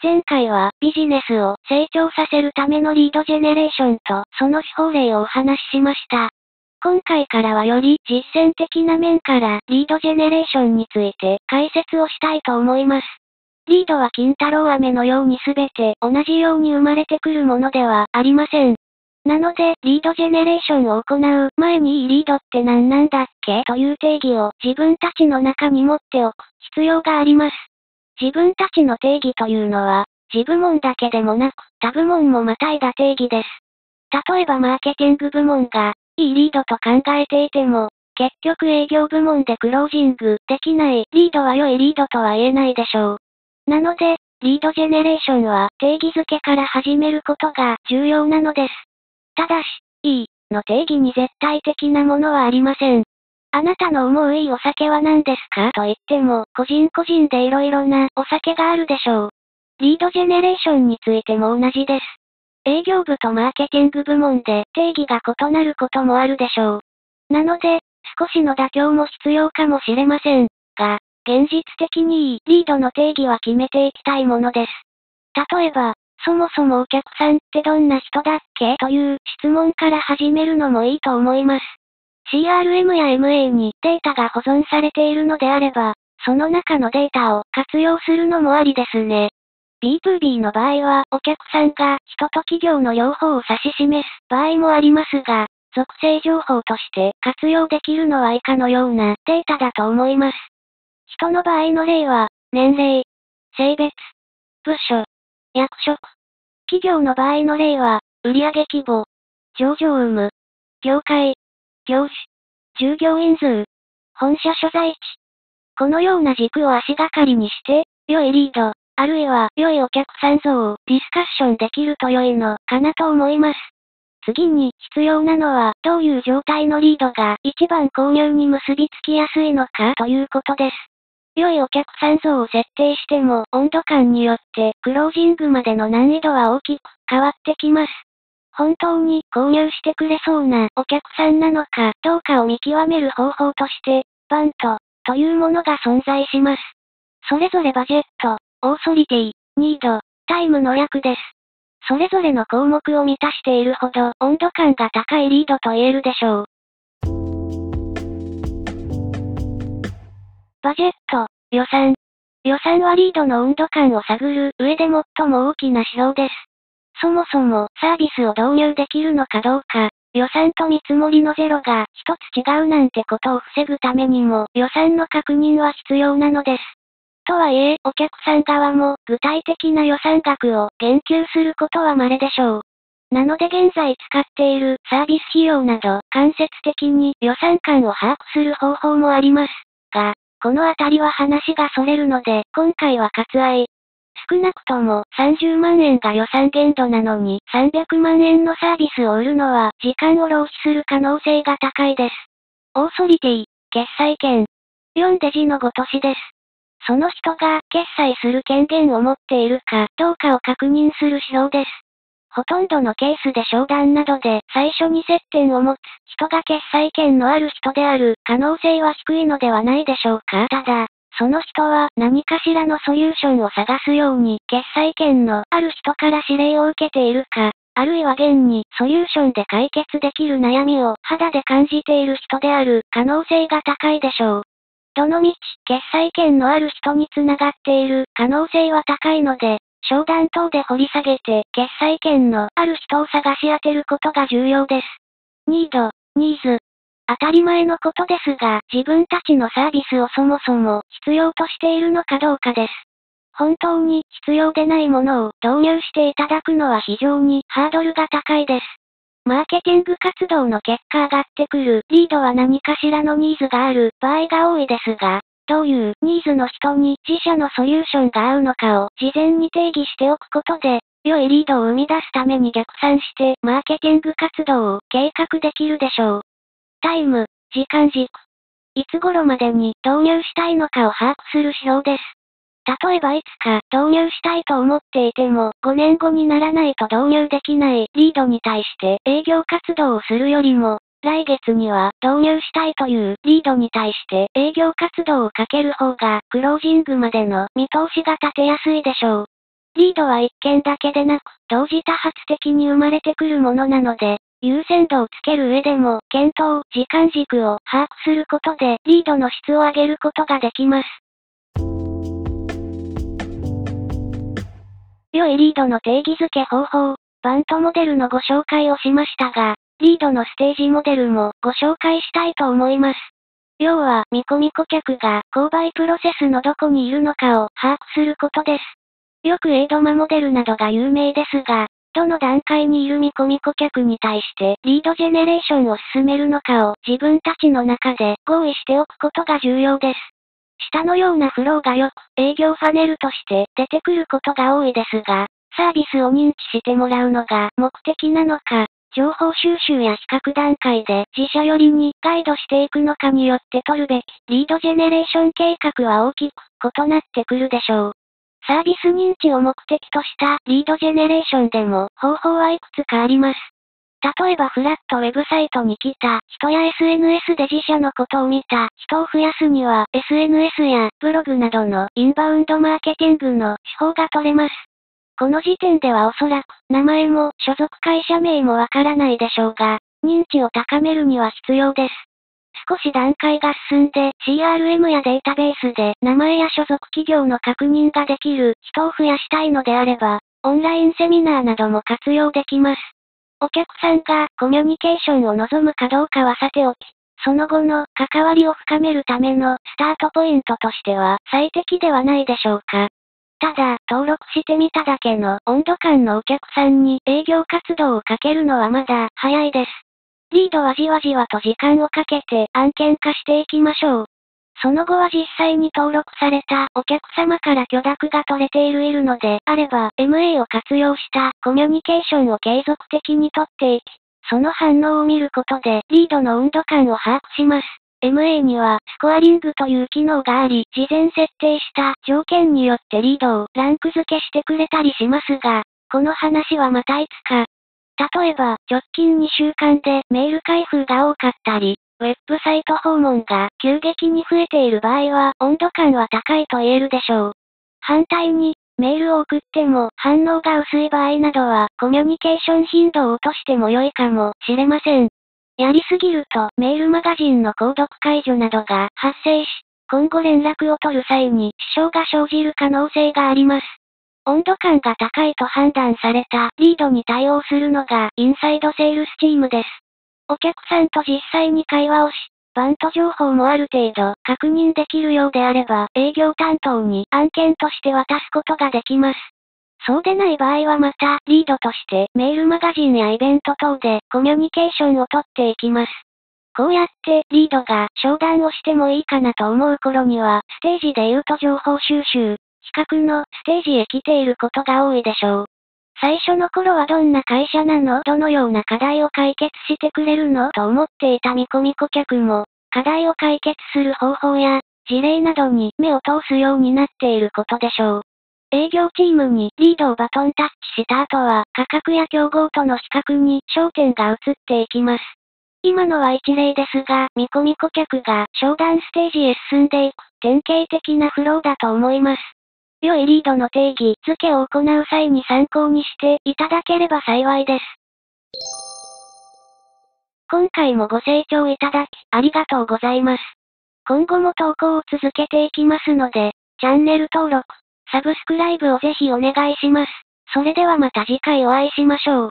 前回はビジネスを成長させるためのリードジェネレーションとその手法例をお話ししました。今回からはより実践的な面からリードジェネレーションについて解説をしたいと思います。リードは金太郎飴のようにすべて同じように生まれてくるものではありません。なので、リードジェネレーションを行う前にいいリードって何なんだっけという定義を自分たちの中に持っておく必要があります。自分たちの定義というのは、自部門だけでもなく、他部門もまたいだ定義です。例えばマーケティング部門が、いいリードと考えていても、結局営業部門でクロージングできないリードは良いリードとは言えないでしょう。なので、リードジェネレーションは定義づけから始めることが重要なのです。ただし、いいの定義に絶対的なものはありません。あなたの思ういいお酒は何ですか？と言っても、個人個人で色々なお酒があるでしょう。リードジェネレーションについても同じです。営業部とマーケティング部門で定義が異なることもあるでしょう。なので、少しの妥協も必要かもしれません。が、現実的にいいリードの定義は決めていきたいものです。例えば、そもそもお客さんってどんな人だっけ？という質問から始めるのもいいと思います。CRM や MA にデータが保存されているのであれば、その中のデータを活用するのもありですね。B2B の場合はお客さんが人と企業の両方を指し示す場合もありますが、属性情報として活用できるのは以下のようなデータだと思います。人の場合の例は、年齢、性別、部署、役職。企業の場合の例は、売上規模、上場有無、業界、業種、従業員数、本社所在地。このような軸を足がかりにして、良いリード、あるいは良いお客さん像をディスカッションできると良いのかなと思います。次に必要なのはどういう状態のリードが一番購入に結びつきやすいのかということです。良いお客さん像を設定しても温度感によってクロージングまでの難易度は大きく変わってきます。本当に購入してくれそうなお客さんなのかどうかを見極める方法として、バントというものが存在します。それぞれバジェット、オーソリティ、ニード、タイムの略です。それぞれの項目を満たしているほど温度感が高いリードと言えるでしょう。バジェット、予算。予算はリードの温度感を探る上で最も大きな指標です。そもそもサービスを導入できるのかどうか、予算と見積もりのゼロが一つ違うなんてことを防ぐためにも予算の確認は必要なのです。とはいえ、お客さん側も具体的な予算額を言及することは稀でしょう。なので現在使っているサービス費用など間接的に予算感を把握する方法もあります。が、このあたりは話が逸れるので、今回は割愛。少なくとも30万円が予算限度なのに300万円のサービスを売るのは時間を浪費する可能性が高いです。オーソリティ、決済権。4デジのごとしです。その人が決済する権限を持っているかどうかを確認する指標です。ほとんどのケースで商談などで最初に接点を持つ人が決済権のある人である可能性は低いのではないでしょうか。ただ、その人は何かしらのソリューションを探すように決済権のある人から指令を受けているか、あるいは現にソリューションで解決できる悩みを肌で感じている人である可能性が高いでしょう。どのみち、決済権のある人につながっている可能性は高いので、商談等で掘り下げて、決済権のある人を探し当てることが重要です。ニード、ニーズ。当たり前のことですが、自分たちのサービスをそもそも必要としているのかどうかです。本当に必要でないものを導入していただくのは非常にハードルが高いです。マーケティング活動の結果上がってくるリードは何かしらのニーズがある場合が多いですが、どういうニーズの人に自社のソリューションが合うのかを事前に定義しておくことで、良いリードを生み出すために逆算してマーケティング活動を計画できるでしょう。タイム、時間軸。いつ頃までに導入したいのかを把握する指標です。例えばいつか導入したいと思っていても5年後にならないと導入できないリードに対して営業活動をするよりも来月には導入したいというリードに対して営業活動をかける方がクロージングまでの見通しが立てやすいでしょう。リードは一件だけでなく、同時多発的に生まれてくるものなので、優先度をつける上でも、検討、時間軸を把握することで、リードの質を上げることができます。良いリードの定義づけ方法、バントモデルのご紹介をしましたが、リードのステージモデルもご紹介したいと思います。要は、見込み顧客が購買プロセスのどこにいるのかを把握することです。よくエイドマモデルなどが有名ですが、どの段階にいる見込み顧客に対してリードジェネレーションを進めるのかを自分たちの中で合意しておくことが重要です。下のようなフローがよく営業ファネルとして出てくることが多いですが、サービスを認知してもらうのが目的なのか、情報収集や比較段階で自社寄りにガイドしていくのかによって取るべきリードジェネレーション計画は大きく異なってくるでしょう。サービス認知を目的としたリードジェネレーションでも方法はいくつかあります。例えばフラットウェブサイトに来た人や SNS で自社のことを見た人を増やすには SNS やブログなどのインバウンドマーケティングの手法が取れます。この時点ではおそらく名前も所属会社名もわからないでしょうが、認知を高めるには必要です。少し段階が進んで CRM やデータベースで名前や所属企業の確認ができる人を増やしたいのであれば、オンラインセミナーなども活用できます。お客さんがコミュニケーションを望むかどうかはさておき、その後の関わりを深めるためのスタートポイントとしては最適ではないでしょうか。ただ、登録してみただけの温度感のお客さんに営業活動をかけるのはまだ早いです。リードはじわじわと時間をかけて案件化していきましょう。その後は実際に登録されたお客様から許諾が取れているいるのであれば MA を活用したコミュニケーションを継続的にとっていき、その反応を見ることでリードの温度感を把握します。MA にはスコアリングという機能があり、事前設定した条件によってリードをランク付けしてくれたりしますが、この話はまたいつか。例えば、直近2週間でメール開封が多かったり、ウェブサイト訪問が急激に増えている場合は温度感は高いと言えるでしょう。反対に、メールを送っても反応が薄い場合などはコミュニケーション頻度を落としても良いかもしれません。やりすぎるとメールマガジンの購読解除などが発生し、今後連絡を取る際に支障が生じる可能性があります。温度感が高いと判断されたリードに対応するのがインサイドセールスチームです。お客さんと実際に会話をし、バント情報もある程度確認できるようであれば営業担当に案件として渡すことができます。そうでない場合はまた、リードとしてメールマガジンやイベント等でコミュニケーションをとっていきます。こうやってリードが商談をしてもいいかなと思う頃には、ステージで言うと情報収集、比較のステージへ来ていることが多いでしょう。最初の頃はどんな会社なの？どのような課題を解決してくれるの？と思っていた見込み顧客も、課題を解決する方法や、事例などに目を通すようになっていることでしょう。営業チームにリードをバトンタッチした後は価格や競合との比較に焦点が移っていきます。今のは一例ですが、見込み顧客が商談ステージへ進んでいく典型的なフローだと思います。良いリードの定義付けを行う際に参考にしていただければ幸いです。今回もご清聴いただきありがとうございます。今後も投稿を続けていきますので、チャンネル登録、サブスクライブをぜひお願いします。それではまた次回お会いしましょう。